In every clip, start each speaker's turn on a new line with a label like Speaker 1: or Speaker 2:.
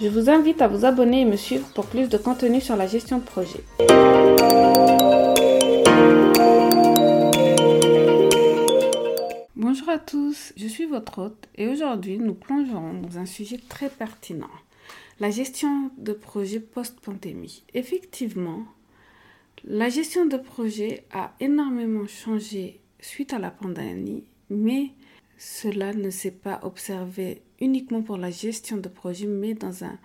Speaker 1: Je vous invite à vous abonner et me suivre pour plus de contenu sur la gestion de projet. Bonjour à tous, je suis votre hôte et aujourd'hui nous plongerons dans un sujet très pertinent la gestion de projet post-pandémie. Effectivement, la gestion de projet a énormément changé suite à la pandémie, mais cela ne s'est pas observé uniquement pour la gestion de projet, mais dans un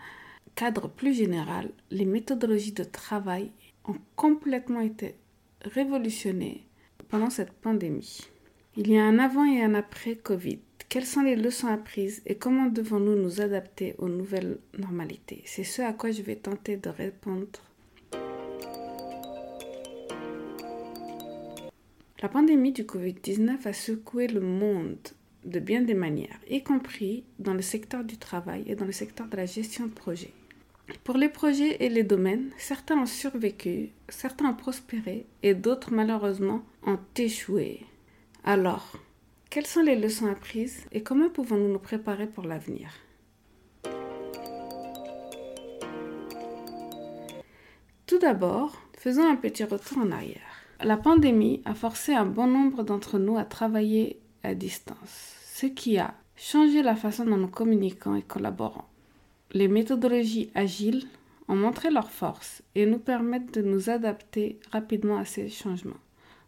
Speaker 1: cadre plus général. Les méthodologies de travail ont complètement été révolutionnées pendant cette pandémie. Il y a un avant et un après Covid. Quelles sont les leçons apprises et comment devons-nous nous adapter aux nouvelles normalités? C'est ce à quoi je vais tenter de répondre. La pandémie du Covid-19 a secoué le monde de bien des manières, y compris dans le secteur du travail et dans le secteur de la gestion de projets. Pour les projets et les domaines, certains ont survécu, certains ont prospéré et d'autres malheureusement ont échoué. Alors, quelles sont les leçons apprises et comment pouvons-nous nous préparer pour l'avenir? Tout d'abord, faisons un petit retour en arrière. La pandémie a forcé un bon nombre d'entre nous à travailler à distance, ce qui a changé la façon dont nous communiquons et collaborons. Les méthodologies agiles ont montré leur force et nous permettent de nous adapter rapidement à ces changements.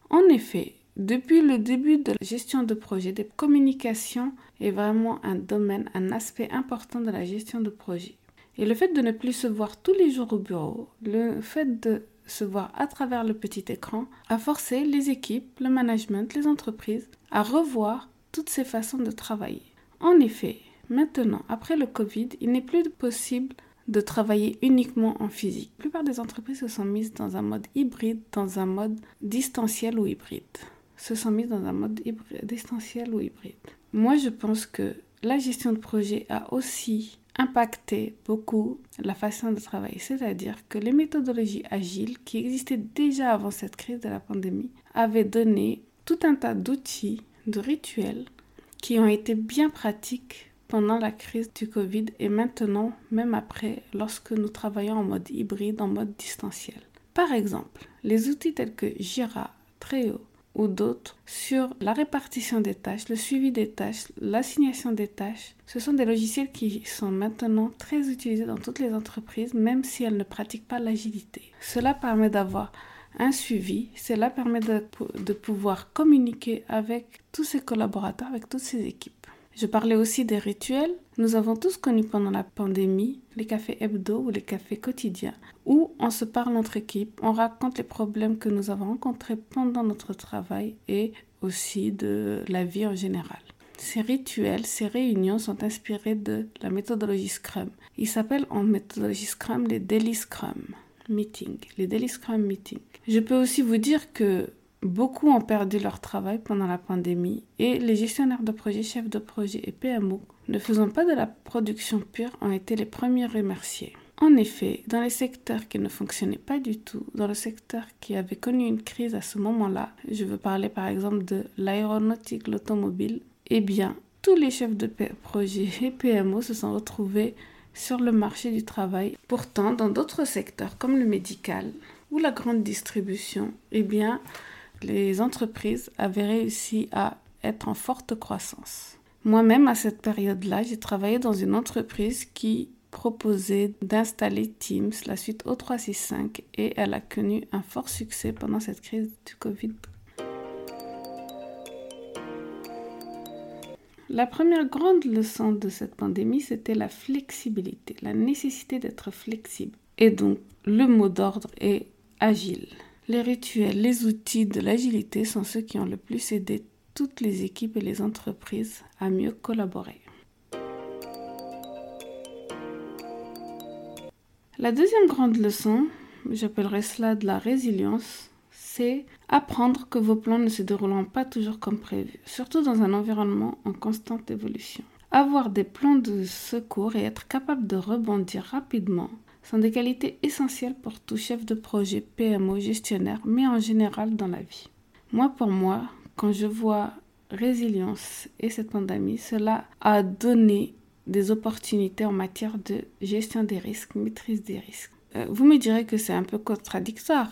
Speaker 1: En effet, depuis le début de la gestion de projet, des communications est vraiment un domaine, un aspect important de la gestion de projet. Et le fait de ne plus se voir tous les jours au bureau, le fait de se voir à travers le petit écran, a forcé les équipes, le management, les entreprises à revoir toutes ces façons de travailler. En effet, maintenant, après le Covid, il n'est plus possible de travailler uniquement en physique. La plupart des entreprises se sont mises dans un mode hybride, dans un mode distanciel ou hybride se sont mis dans un mode distanciel ou hybride. Moi, je pense que la gestion de projet a aussi impacté beaucoup la façon de travailler, c'est-à-dire que les méthodologies agiles qui existaient déjà avant cette crise de la pandémie avaient donné tout un tas d'outils, de rituels qui ont été bien pratiques pendant la crise du Covid et maintenant, même après, lorsque nous travaillons en mode hybride, en mode distanciel. Par exemple, les outils tels que Jira, Trello, ou d'autres sur la répartition des tâches, le suivi des tâches, l'assignation des tâches. Ce sont des logiciels qui sont maintenant très utilisés dans toutes les entreprises, même si elles ne pratiquent pas l'agilité. Cela permet d'avoir un suivi, cela permet de, pouvoir communiquer avec tous ses collaborateurs, avec toutes ses équipes. Je parlais aussi des rituels. Nous avons tous connu pendant la pandémie les cafés hebdo ou les cafés quotidiens, où on se parle entre équipes, on raconte les problèmes que nous avons rencontrés pendant notre travail et aussi de la vie en général. Ces rituels, ces réunions sont inspirés de la méthodologie Scrum. Ils s'appellent en méthodologie Scrum les Daily Scrum Meetings, les Daily Scrum Meetings. Je peux aussi vous dire que Beaucoup ont perdu leur travail pendant la pandémie et les gestionnaires de projets, chefs de projet et PMO ne faisant pas de la production pure ont été les premiers remerciés. En effet, dans les secteurs qui ne fonctionnaient pas du tout, dans le secteur qui avait connu une crise à ce moment-là, je veux parler par exemple de l'aéronautique, l'automobile, eh bien, tous les chefs de projet et PMO se sont retrouvés sur le marché du travail. Pourtant, dans d'autres secteurs comme le médical ou la grande distribution, eh bien, les entreprises avaient réussi à être en forte croissance. Moi-même, à cette période-là, j'ai travaillé dans une entreprise qui proposé d'installer Teams, la suite O365, et elle a connu un fort succès pendant cette crise du Covid. La première grande leçon de cette pandémie, c'était la flexibilité, la nécessité d'être flexible. Et donc, le mot d'ordre est agile. Les rituels, les outils de l'agilité sont ceux qui ont le plus aidé toutes les équipes et les entreprises à mieux collaborer. La deuxième grande leçon, j'appellerais cela de la résilience, c'est apprendre que vos plans ne se dérouleront pas toujours comme prévu, surtout dans un environnement en constante évolution. Avoir des plans de secours et être capable de rebondir rapidement sont des qualités essentielles pour tout chef de projet, PMO, gestionnaire, mais en général dans la vie. Moi, pour moi, quand je vois résilience et cette pandémie, cela a donné des opportunités en matière de gestion des risques, maîtrise des risques. Euh, vous me direz que c'est un peu contradictoire.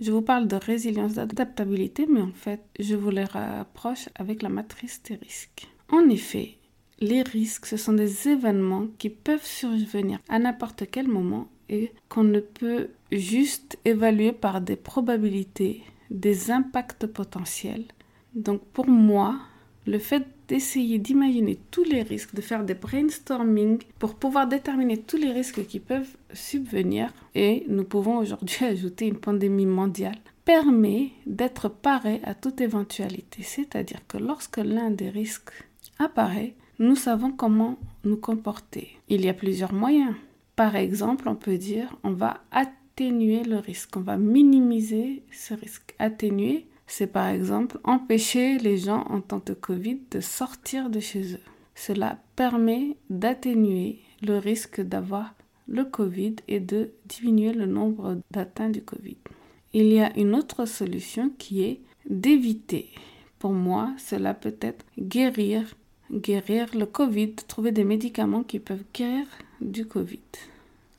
Speaker 1: Je vous parle de résilience, d'adaptabilité, mais en fait, je vous les rapproche avec la matrice des risques. En effet, les risques, ce sont des événements qui peuvent survenir à n'importe quel moment et qu'on ne peut juste évaluer par des probabilités, des impacts potentiels. Donc pour moi, le fait d'essayer d'imaginer tous les risques, de faire des brainstorming pour pouvoir déterminer tous les risques qui peuvent subvenir, et nous pouvons aujourd'hui ajouter une pandémie mondiale, permet d'être paré à toute éventualité. C'est-à-dire que lorsque l'un des risques apparaît, nous savons comment nous comporter. Il y a plusieurs moyens. Par exemple, on peut dire on va atténuer le risque, on va minimiser ce risque. Atténuer, c'est par exemple empêcher les gens en temps de Covid de sortir de chez eux. Cela permet d'atténuer le risque d'avoir le Covid et de diminuer le nombre d'atteints du Covid. Il y a une autre solution qui est d'éviter. Pour moi, cela peut être guérir, guérir le Covid, trouver des médicaments qui peuvent guérir du Covid.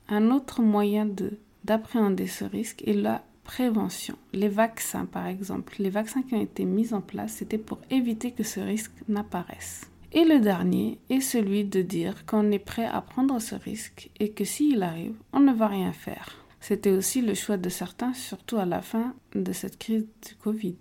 Speaker 1: Un autre moyen d'appréhender ce risque est la prévention. Les vaccins, par exemple, les vaccins qui ont été mis en place, c'était pour éviter que ce risque n'apparaisse. Et le dernier est celui de dire qu'on est prêt à prendre ce risque et que s'il arrive, on ne va rien faire. C'était aussi le choix de certains, surtout à la fin de cette crise du Covid.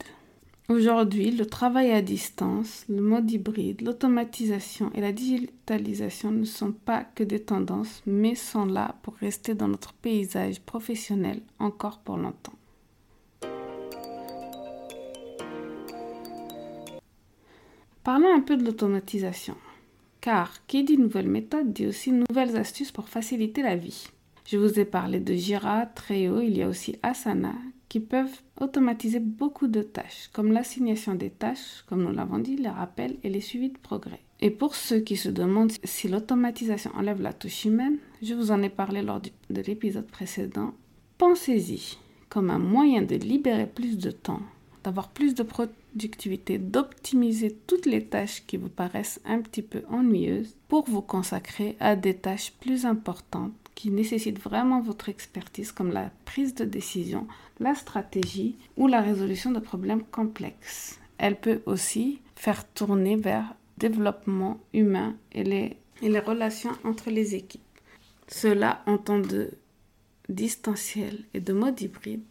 Speaker 1: Aujourd'hui, le travail à distance, le mode hybride, l'automatisation et la digitalisation ne sont pas que des tendances, mais sont là pour rester dans notre paysage professionnel encore pour longtemps. Parlons un peu de l'automatisation, car qui dit nouvelle méthode dit aussi nouvelles astuces pour faciliter la vie. Je vous ai parlé de Jira, Trello, il y a aussi Asana qui peuvent automatiser beaucoup de tâches, comme l'assignation des tâches, comme nous l'avons dit, les rappels et les suivis de progrès. Et pour ceux qui se demandent si l'automatisation enlève la touche humaine, je vous en ai parlé lors de l'épisode précédent, pensez-y comme un moyen de libérer plus de temps, d'avoir plus de productivité, d'optimiser toutes les tâches qui vous paraissent un petit peu ennuyeuses pour vous consacrer à des tâches plus importantes qui nécessitent vraiment votre expertise comme la prise de décision, la stratégie ou la résolution de problèmes complexes. Elle peut aussi faire tourner vers développement humain et les, et les relations entre les équipes. Cela en temps de distanciel et de mode hybride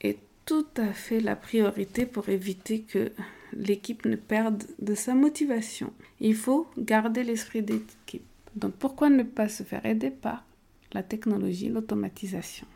Speaker 1: est tout à fait la priorité pour éviter que l'équipe ne perde de sa motivation. Il faut garder l'esprit d'équipe. Donc pourquoi ne pas se faire aider par la technologie, l'automatisation.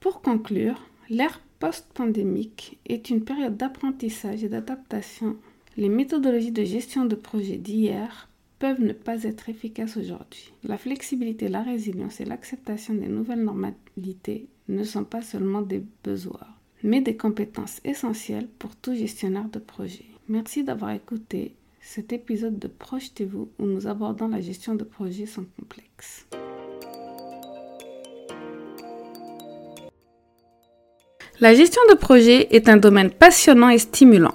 Speaker 1: Pour conclure, l'ère post-pandémique est une période d'apprentissage et d'adaptation. Les méthodologies de gestion de projet d'hier peuvent ne pas être efficaces aujourd'hui. La flexibilité, la résilience et l'acceptation des nouvelles normalités ne sont pas seulement des besoins, mais des compétences essentielles pour tout gestionnaire de projet. Merci d'avoir écouté cet épisode de Projetez-vous où nous abordons la gestion de projets sans complexe. La gestion de projet est un domaine passionnant et stimulant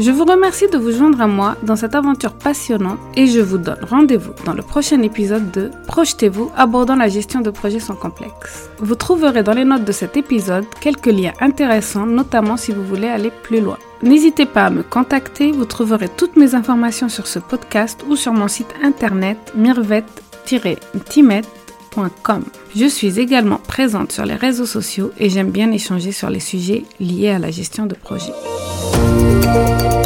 Speaker 1: Je vous remercie de vous joindre à moi dans cette aventure passionnante et je vous donne rendez-vous dans le prochain épisode de Projetez-vous abordant la gestion de projets sans complexe. Vous trouverez dans les notes de cet épisode quelques liens intéressants, notamment si vous voulez aller plus loin. N'hésitez pas à me contacter, vous trouverez toutes mes informations sur ce podcast ou sur mon site internet mirvet-timet.com. Je suis également présente sur les réseaux sociaux et j'aime bien échanger sur les sujets liés à la gestion de Thank you.